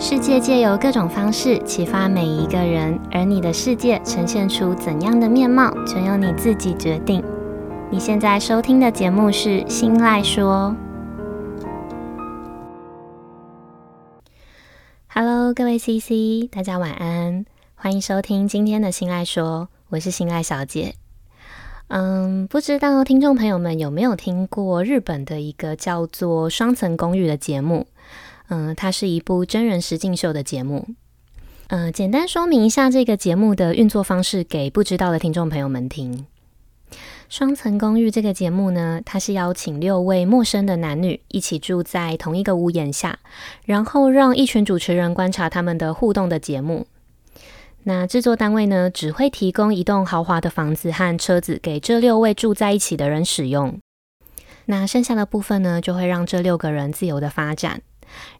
世界借由各种方式启发每一个人，而你的世界呈现出怎样的面貌，全由你自己决定。你现在收听的节目是《新赖说》。Hello，各位 CC，大家晚安，欢迎收听今天的《新赖说》，我是新赖小姐。嗯，不知道听众朋友们有没有听过日本的一个叫做《双层公寓》的节目？嗯，它是一部真人实境秀的节目。嗯，简单说明一下这个节目的运作方式给不知道的听众朋友们听。《双层公寓》这个节目呢，它是邀请六位陌生的男女一起住在同一个屋檐下，然后让一群主持人观察他们的互动的节目。那制作单位呢，只会提供一栋豪华的房子和车子给这六位住在一起的人使用。那剩下的部分呢，就会让这六个人自由的发展。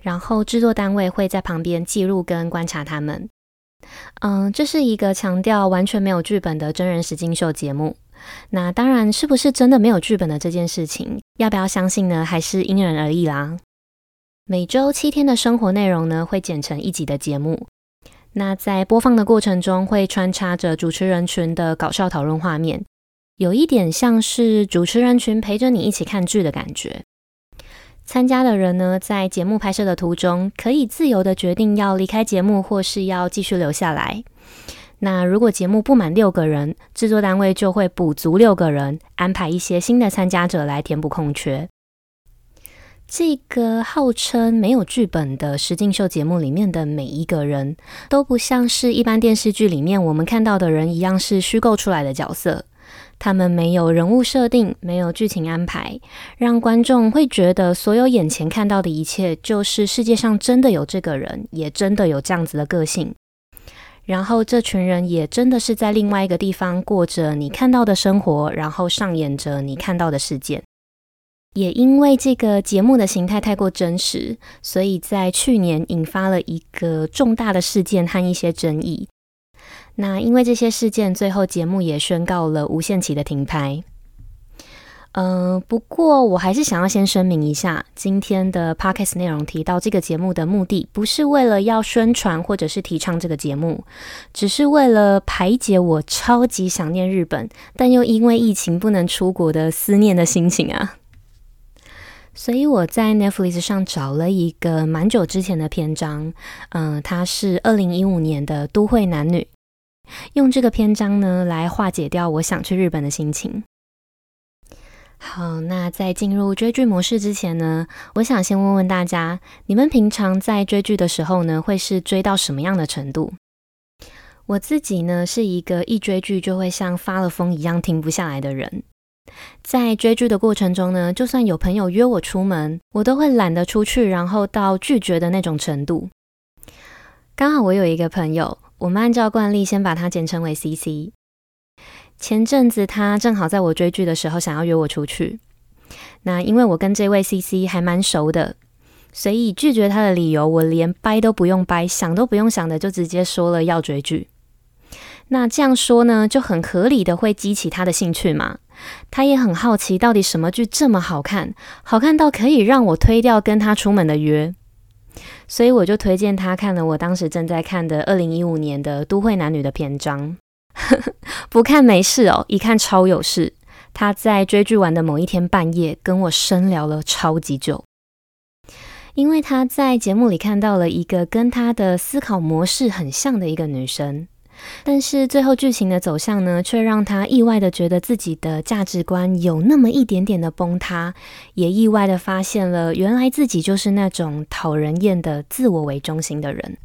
然后制作单位会在旁边记录跟观察他们。嗯，这是一个强调完全没有剧本的真人实境秀节目。那当然是不是真的没有剧本的这件事情，要不要相信呢？还是因人而异啦。每周七天的生活内容呢，会剪成一集的节目。那在播放的过程中，会穿插着主持人群的搞笑讨论画面，有一点像是主持人群陪着你一起看剧的感觉。参加的人呢，在节目拍摄的途中，可以自由地决定要离开节目，或是要继续留下来。那如果节目不满六个人，制作单位就会补足六个人，安排一些新的参加者来填补空缺。这个号称没有剧本的实境秀节目里面的每一个人都不像是一般电视剧里面我们看到的人一样是虚构出来的角色，他们没有人物设定，没有剧情安排，让观众会觉得所有眼前看到的一切就是世界上真的有这个人，也真的有这样子的个性，然后这群人也真的是在另外一个地方过着你看到的生活，然后上演着你看到的事件。也因为这个节目的形态太过真实，所以在去年引发了一个重大的事件和一些争议。那因为这些事件，最后节目也宣告了无限期的停拍。嗯、不过我还是想要先声明一下，今天的 podcast 内容提到这个节目的目的，不是为了要宣传或者是提倡这个节目，只是为了排解我超级想念日本，但又因为疫情不能出国的思念的心情啊。所以我在 Netflix 上找了一个蛮久之前的篇章，嗯、它是二零一五年的《都会男女》，用这个篇章呢来化解掉我想去日本的心情。好，那在进入追剧模式之前呢，我想先问问大家，你们平常在追剧的时候呢，会是追到什么样的程度？我自己呢是一个一追剧就会像发了疯一样停不下来的人。在追剧的过程中呢，就算有朋友约我出门，我都会懒得出去，然后到拒绝的那种程度。刚好我有一个朋友，我们按照惯例先把它简称为 CC。前阵子他正好在我追剧的时候想要约我出去，那因为我跟这位 CC 还蛮熟的，所以拒绝他的理由我连掰都不用掰，想都不用想的就直接说了要追剧。那这样说呢，就很合理的会激起他的兴趣嘛。他也很好奇，到底什么剧这么好看，好看到可以让我推掉跟他出门的约。所以我就推荐他看了我当时正在看的二零一五年的《都会男女》的篇章。不看没事哦，一看超有事。他在追剧完的某一天半夜跟我深聊了超级久，因为他在节目里看到了一个跟他的思考模式很像的一个女生。但是最后剧情的走向呢，却让他意外的觉得自己的价值观有那么一点点的崩塌，也意外的发现了原来自己就是那种讨人厌的自我为中心的人。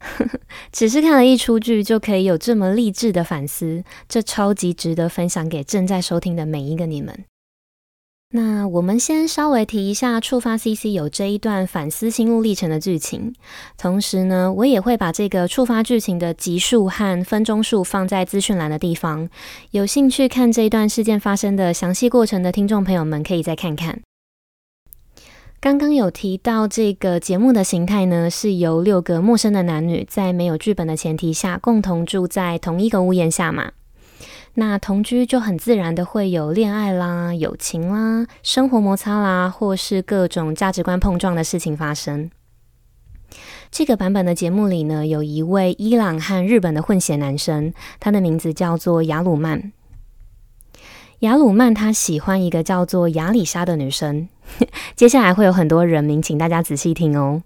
只是看了一出剧就可以有这么励志的反思，这超级值得分享给正在收听的每一个你们。那我们先稍微提一下触发 CC 有这一段反思心路历程的剧情，同时呢，我也会把这个触发剧情的集数和分钟数放在资讯栏的地方，有兴趣看这一段事件发生的详细过程的听众朋友们可以再看看。刚刚有提到这个节目的形态呢，是由六个陌生的男女在没有剧本的前提下共同住在同一个屋檐下嘛。那同居就很自然的会有恋爱啦、友情啦、生活摩擦啦，或是各种价值观碰撞的事情发生。这个版本的节目里呢，有一位伊朗和日本的混血男生，他的名字叫做亚鲁曼。亚鲁曼他喜欢一个叫做亚里莎的女生。接下来会有很多人名，请大家仔细听哦。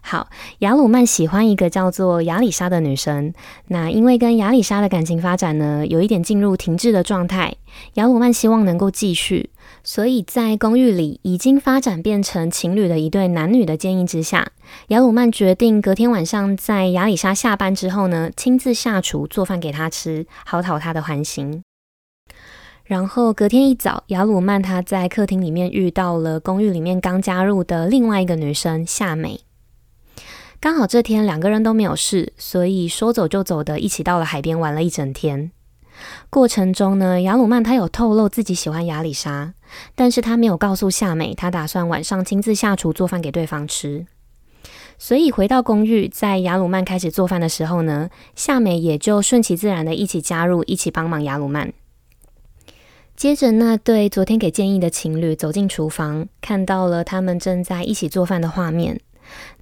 好，雅鲁曼喜欢一个叫做亚里莎的女生。那因为跟亚里莎的感情发展呢，有一点进入停滞的状态。雅鲁曼希望能够继续，所以在公寓里已经发展变成情侣的一对男女的建议之下，雅鲁曼决定隔天晚上在亚里莎下班之后呢，亲自下厨做饭给她吃，好讨她的欢心。然后隔天一早，雅鲁曼他在客厅里面遇到了公寓里面刚加入的另外一个女生夏美。刚好这天两个人都没有事，所以说走就走的一起到了海边玩了一整天。过程中呢，亚鲁曼他有透露自己喜欢亚里莎，但是他没有告诉夏美，他打算晚上亲自下厨做饭给对方吃。所以回到公寓，在亚鲁曼开始做饭的时候呢，夏美也就顺其自然的一起加入，一起帮忙亚鲁曼。接着，那对昨天给建议的情侣走进厨房，看到了他们正在一起做饭的画面。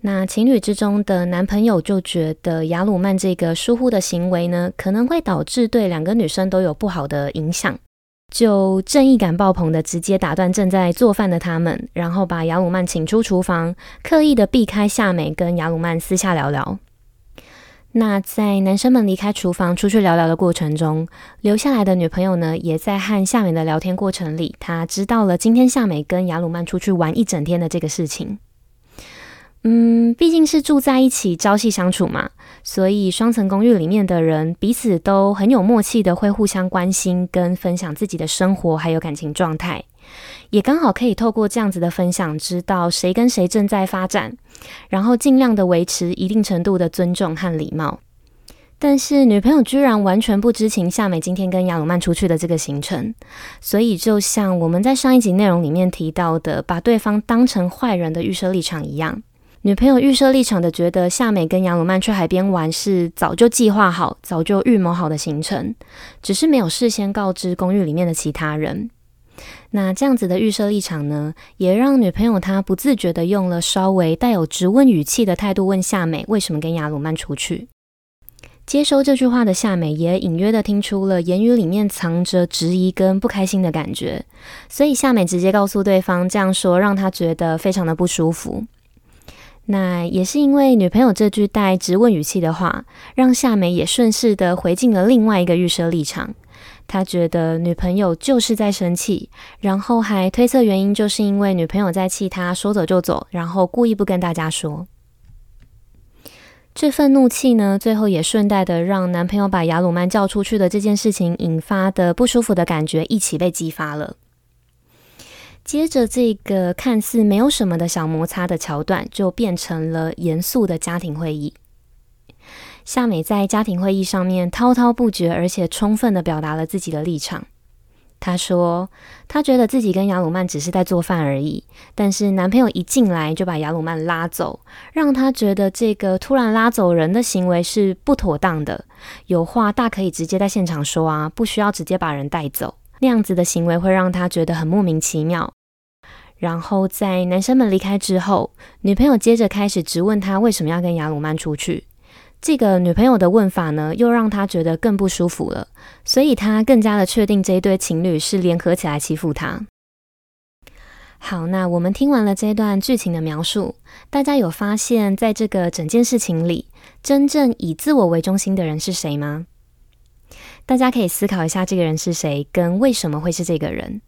那情侣之中的男朋友就觉得雅鲁曼这个疏忽的行为呢，可能会导致对两个女生都有不好的影响，就正义感爆棚的直接打断正在做饭的他们，然后把雅鲁曼请出厨房，刻意的避开夏美，跟雅鲁曼私下聊聊。那在男生们离开厨房出去聊聊的过程中，留下来的女朋友呢，也在和夏美的聊天过程里，她知道了今天夏美跟雅鲁曼出去玩一整天的这个事情。嗯，毕竟是住在一起，朝夕相处嘛，所以双层公寓里面的人彼此都很有默契的会互相关心跟分享自己的生活还有感情状态。也刚好可以透过这样子的分享，知道谁跟谁正在发展，然后尽量的维持一定程度的尊重和礼貌。但是女朋友居然完全不知情，夏美今天跟亚鲁曼出去的这个行程，所以就像我们在上一集内容里面提到的，把对方当成坏人的预设立场一样，女朋友预设立场的觉得夏美跟亚鲁曼去海边玩是早就计划好、早就预谋好的行程，只是没有事先告知公寓里面的其他人。那这样子的预设立场呢，也让女朋友她不自觉地用了稍微带有质问语气的态度问夏美为什么跟亚鲁曼出去。接收这句话的夏美也隐约地听出了言语里面藏着质疑跟不开心的感觉，所以夏美直接告诉对方这样说，让她觉得非常的不舒服。那也是因为女朋友这句带质问语气的话，让夏美也顺势地回敬了另外一个预设立场。他觉得女朋友就是在生气，然后还推测原因，就是因为女朋友在气他说走就走，然后故意不跟大家说。这份怒气呢，最后也顺带的让男朋友把亚鲁曼叫出去的这件事情引发的不舒服的感觉一起被激发了。接着，这个看似没有什么的小摩擦的桥段，就变成了严肃的家庭会议。夏美在家庭会议上面滔滔不绝，而且充分地表达了自己的立场。她说：“她觉得自己跟亚鲁曼只是在做饭而已，但是男朋友一进来就把亚鲁曼拉走，让她觉得这个突然拉走人的行为是不妥当的。有话大可以直接在现场说啊，不需要直接把人带走。那样子的行为会让她觉得很莫名其妙。”然后在男生们离开之后，女朋友接着开始质问他为什么要跟雅鲁曼出去。这个女朋友的问法呢，又让他觉得更不舒服了，所以他更加的确定这一对情侣是联合起来欺负他。好，那我们听完了这段剧情的描述，大家有发现，在这个整件事情里，真正以自我为中心的人是谁吗？大家可以思考一下，这个人是谁，跟为什么会是这个人。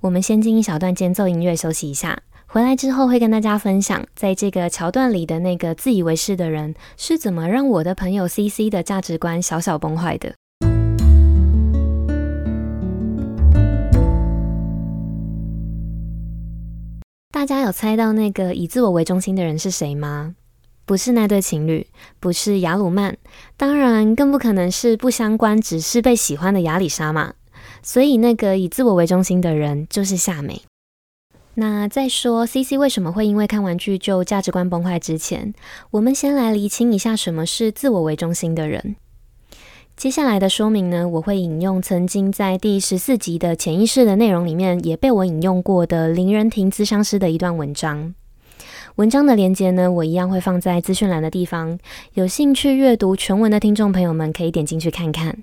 我们先进一小段间奏音乐休息一下。回来之后会跟大家分享，在这个桥段里的那个自以为是的人是怎么让我的朋友 CC 的价值观小小崩坏的。大家有猜到那个以自我为中心的人是谁吗？不是那对情侣，不是雅鲁曼，当然更不可能是不相关，只是被喜欢的亚里莎嘛。所以那个以自我为中心的人就是夏美。那在说 CC 为什么会因为看完剧就价值观崩坏之前，我们先来厘清一下什么是自我为中心的人。接下来的说明呢，我会引用曾经在第十四集的潜意识的内容里面也被我引用过的林人亭咨商师的一段文章。文章的连接呢，我一样会放在资讯栏的地方，有兴趣阅读全文的听众朋友们可以点进去看看。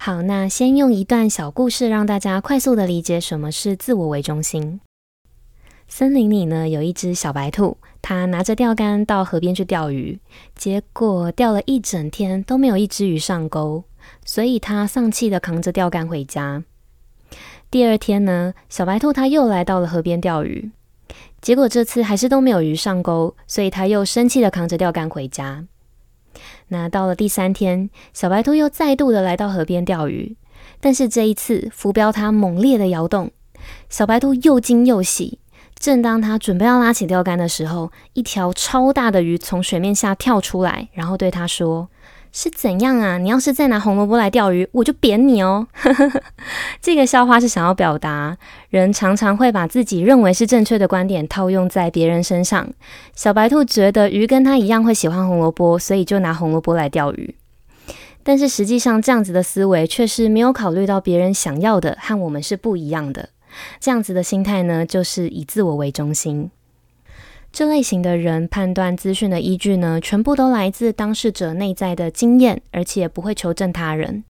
好，那先用一段小故事让大家快速的理解什么是自我为中心。森林里呢，有一只小白兔，它拿着钓竿到河边去钓鱼，结果钓了一整天都没有一只鱼上钩，所以它丧气的扛着钓竿回家。第二天呢，小白兔它又来到了河边钓鱼，结果这次还是都没有鱼上钩，所以它又生气的扛着钓竿回家。那到了第三天，小白兔又再度的来到河边钓鱼，但是这一次浮标它猛烈的摇动，小白兔又惊又喜。正当它准备要拉起钓竿的时候，一条超大的鱼从水面下跳出来，然后对它说：“是怎样啊？你要是再拿红萝卜来钓鱼，我就扁你哦！” 这个笑话是想要表达，人常常会把自己认为是正确的观点套用在别人身上。小白兔觉得鱼跟它一样会喜欢红萝卜，所以就拿红萝卜来钓鱼。但是实际上，这样子的思维却是没有考虑到别人想要的和我们是不一样的。这样子的心态呢，就是以自我为中心。这类型的人判断资讯的依据呢，全部都来自当事者内在的经验，而且不会求证他人。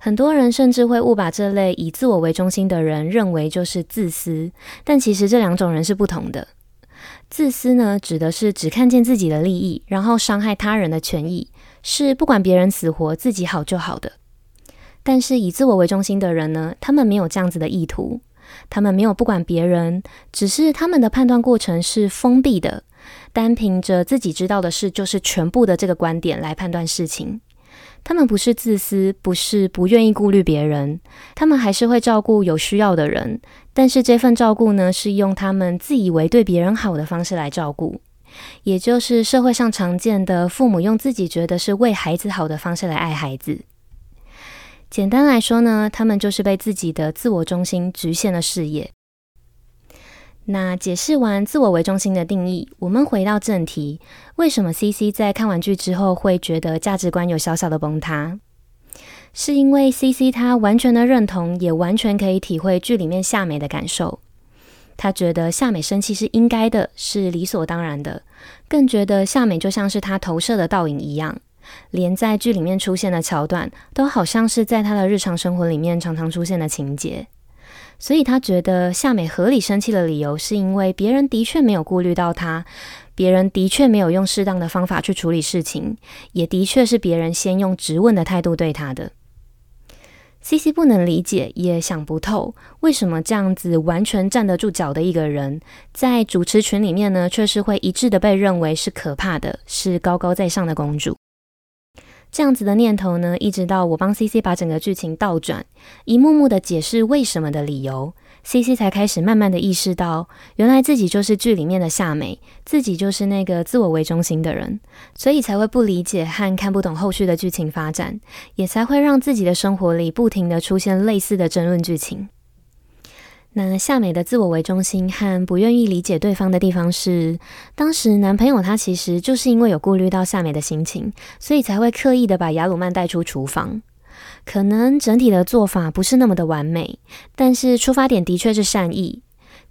很多人甚至会误把这类以自我为中心的人认为就是自私，但其实这两种人是不同的。自私呢，指的是只看见自己的利益，然后伤害他人的权益，是不管别人死活，自己好就好的。但是以自我为中心的人呢，他们没有这样子的意图。他们没有不管别人，只是他们的判断过程是封闭的，单凭着自己知道的事就是全部的这个观点来判断事情。他们不是自私，不是不愿意顾虑别人，他们还是会照顾有需要的人，但是这份照顾呢，是用他们自以为对别人好的方式来照顾，也就是社会上常见的父母用自己觉得是为孩子好的方式来爱孩子。简单来说呢，他们就是被自己的自我中心局限了视野。那解释完自我为中心的定义，我们回到正题：为什么 CC 在看完剧之后会觉得价值观有小小的崩塌？是因为 CC 他完全的认同，也完全可以体会剧里面夏美的感受。他觉得夏美生气是应该的，是理所当然的，更觉得夏美就像是他投射的倒影一样。连在剧里面出现的桥段，都好像是在他的日常生活里面常常出现的情节，所以他觉得夏美合理生气的理由，是因为别人的确没有顾虑到他，别人的确没有用适当的方法去处理事情，也的确是别人先用质问的态度对他的。CC 不能理解，也想不透，为什么这样子完全站得住脚的一个人，在主持群里面呢，却是会一致的被认为是可怕的，是高高在上的公主。这样子的念头呢，一直到我帮 CC 把整个剧情倒转，一幕幕的解释为什么的理由，CC 才开始慢慢的意识到，原来自己就是剧里面的夏美，自己就是那个自我为中心的人，所以才会不理解和看不懂后续的剧情发展，也才会让自己的生活里不停的出现类似的争论剧情。那夏美的自我为中心和不愿意理解对方的地方是，当时男朋友他其实就是因为有顾虑到夏美的心情，所以才会刻意的把雅鲁曼带出厨房。可能整体的做法不是那么的完美，但是出发点的确是善意。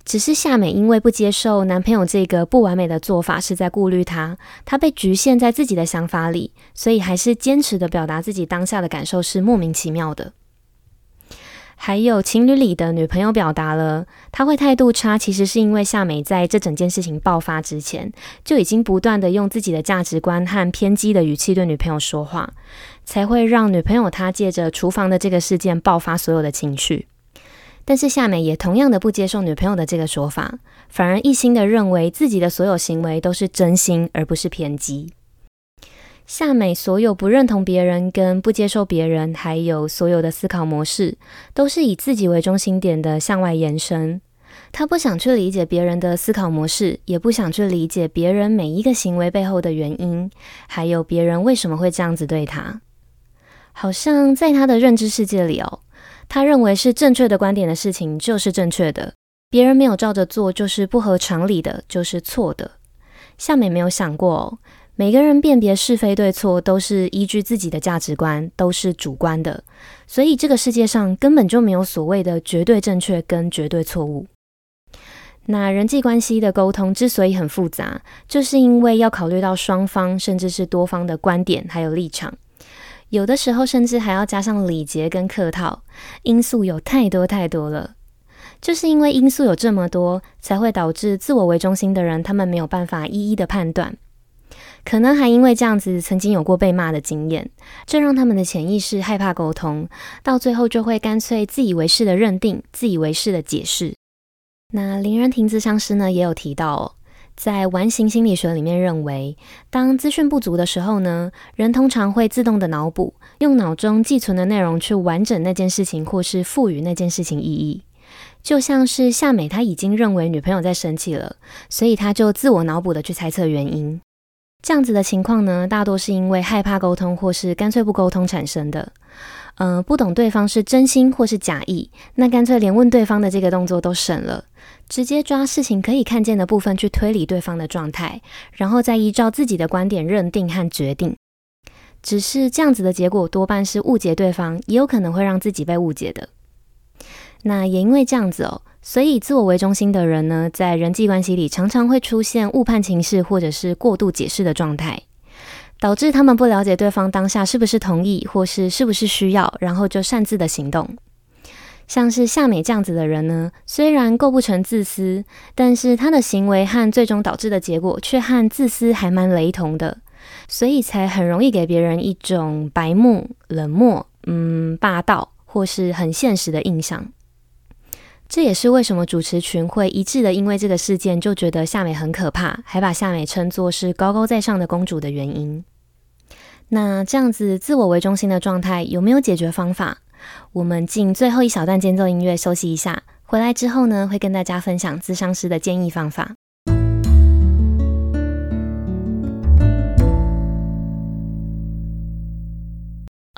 只是夏美因为不接受男朋友这个不完美的做法是在顾虑他，他被局限在自己的想法里，所以还是坚持的表达自己当下的感受是莫名其妙的。还有情侣里的女朋友表达了，她会态度差，其实是因为夏美在这整件事情爆发之前，就已经不断的用自己的价值观和偏激的语气对女朋友说话，才会让女朋友她借着厨房的这个事件爆发所有的情绪。但是夏美也同样的不接受女朋友的这个说法，反而一心的认为自己的所有行为都是真心，而不是偏激。夏美所有不认同别人跟不接受别人，还有所有的思考模式，都是以自己为中心点的向外延伸。她不想去理解别人的思考模式，也不想去理解别人每一个行为背后的原因，还有别人为什么会这样子对她。好像在她的认知世界里哦，她认为是正确的观点的事情就是正确的，别人没有照着做就是不合常理的，就是错的。夏美没有想过哦。每个人辨别是非对错都是依据自己的价值观，都是主观的，所以这个世界上根本就没有所谓的绝对正确跟绝对错误。那人际关系的沟通之所以很复杂，就是因为要考虑到双方甚至是多方的观点还有立场，有的时候甚至还要加上礼节跟客套，因素有太多太多了。就是因为因素有这么多，才会导致自我为中心的人，他们没有办法一一的判断，可能还因为这样子曾经有过被骂的经验，这让他们的潜意识害怕沟通，到最后就会干脆自以为是的认定，自以为是的解释。那林人廷咨商师呢，也有提到，在完形心理学里面认为，当资讯不足的时候呢，人通常会自动的脑补，用脑中寄存的内容去完整那件事情，或是赋予那件事情意义。就像是夏美，他已经认为女朋友在生气了，所以他就自我脑补的去猜测原因。这样子的情况呢，大多是因为害怕沟通，或是干脆不沟通产生的。呃，不懂对方是真心或是假意，那干脆连问对方的这个动作都省了，直接抓事情可以看见的部分去推理对方的状态，然后再依照自己的观点认定和决定。只是这样子的结果多半是误解对方，也有可能会让自己被误解的。那也因为这样子哦，所以自我为中心的人呢，在人际关系里常常会出现误判情势或者是过度解释的状态。导致他们不了解对方当下是不是同意，或是是不是需要，然后就擅自的行动。像是夏美这样子的人呢，虽然构不成自私，但是他的行为和最终导致的结果却和自私还蛮雷同的，所以才很容易给别人一种白目、冷漠、嗯，霸道或是很现实的印象。这也是为什么主持群会一致的因为这个事件就觉得夏美很可怕，还把夏美称作是高高在上的公主的原因。那这样子自我为中心的状态有没有解决方法？我们进最后一小段间奏音乐休息一下，回来之后呢，会跟大家分享咨商师的建议方法。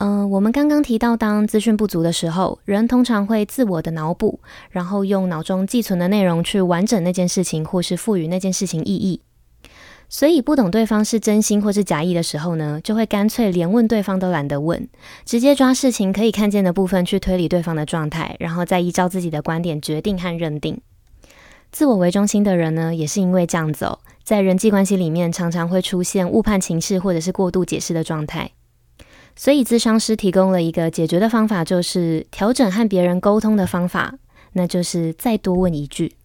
嗯、我们刚刚提到，当资讯不足的时候，人通常会自我的脑补，然后用脑中寄存的内容去完整那件事情，或是赋予那件事情意义。所以，不懂对方是真心或是假意的时候呢，就会干脆连问对方都懒得问，直接抓事情可以看见的部分去推理对方的状态，然后再依照自己的观点决定和认定。自我为中心的人呢，也是因为这样走，在人际关系里面常常会出现误判情势或者是过度解释的状态。所以，咨商师提供了一个解决的方法，就是调整和别人沟通的方法，那就是再多问一句。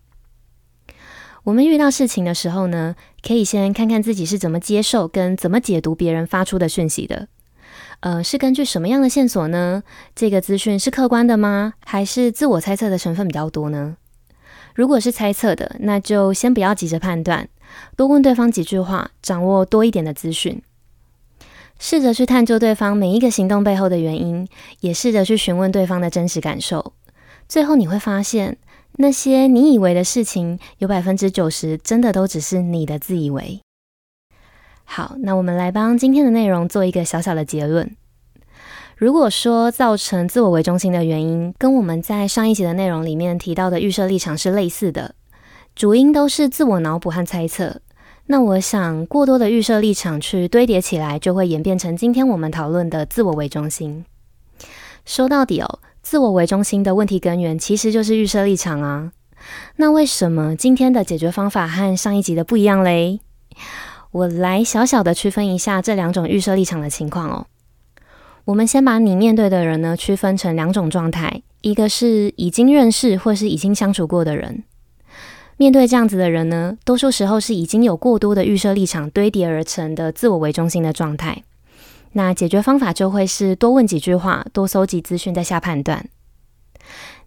我们遇到事情的时候呢，可以先看看自己是怎么接受跟怎么解读别人发出的讯息的。呃，是根据什么样的线索呢？这个资讯是客观的吗？还是自我猜测的成分比较多呢？如果是猜测的，那就先不要急着判断，多问对方几句话，掌握多一点的资讯。试着去探究对方每一个行动背后的原因，也试着去询问对方的真实感受。最后你会发现，那些你以为的事情，有百分之九十真的都只是你的自以为。好，那我们来帮今天的内容做一个小小的结论。如果说造成自我为中心的原因，跟我们在上一集的内容里面提到的预设立场是类似的，主因都是自我脑补和猜测。那我想，过多的预设立场去堆叠起来，就会演变成今天我们讨论的自我为中心。说到底哦，自我为中心的问题根源其实就是预设立场啊。那为什么今天的解决方法和上一集的不一样嘞？我来小小的区分一下这两种预设立场的情况哦。我们先把你面对的人呢区分成两种状态，一个是已经认识或是已经相处过的人。面对这样子的人呢，多数时候是已经有过多的预设立场堆叠而成的自我为中心的状态。那解决方法就会是多问几句话，多搜集资讯再下判断。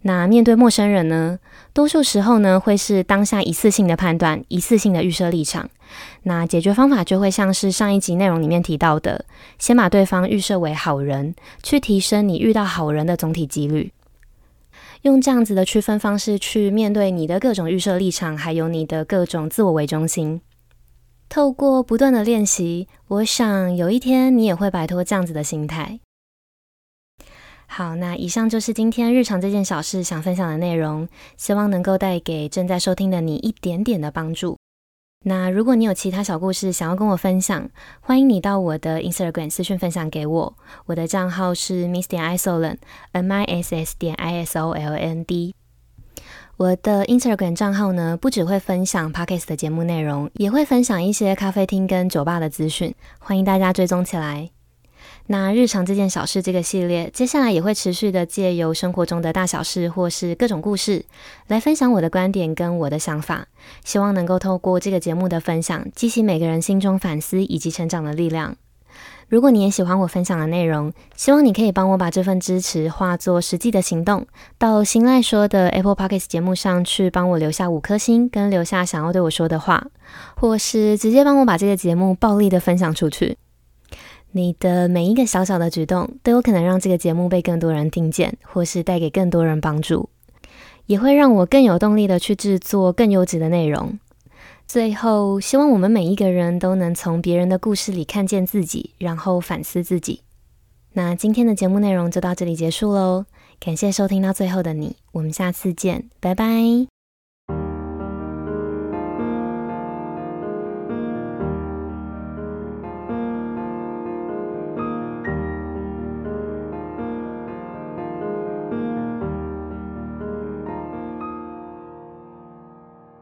那面对陌生人呢，多数时候呢会是当下一次性的判断，一次性的预设立场。那解决方法就会像是上一集内容里面提到的，先把对方预设为好人，去提升你遇到好人的总体几率。用这样子的区分方式去面对你的各种预设立场，还有你的各种自我为中心。透过不断的练习，我想有一天你也会摆脱这样子的心态。好，那以上就是今天日常这件小事想分享的内容，希望能够带给正在收听的你一点点的帮助。那如果你有其他小故事想要跟我分享，欢迎你到我的 Instagram 私讯分享给我。我的账号是 miss 点 isoland，m i s s 点 i s o l n d。我的 Instagram 账号呢，不只会分享 Podcast 的节目内容，也会分享一些咖啡厅跟酒吧的资讯，欢迎大家追踪起来。那日常这件小事这个系列，接下来也会持续的借由生活中的大小事或是各种故事，来分享我的观点跟我的想法，希望能够透过这个节目的分享，激起每个人心中反思以及成长的力量。如果你也喜欢我分享的内容，希望你可以帮我把这份支持化作实际的行动，到新赖说的 Apple Podcast 节目上去帮我留下五颗星，跟留下想要对我说的话，或是直接帮我把这个节目暴力的分享出去。你的每一个小小的举动，都有可能让这个节目被更多人听见，或是带给更多人帮助，也会让我更有动力的去制作更优质的内容。最后，希望我们每一个人都能从别人的故事里看见自己，然后反思自己。那今天的节目内容就到这里结束喽，感谢收听到最后的你，我们下次见，拜拜。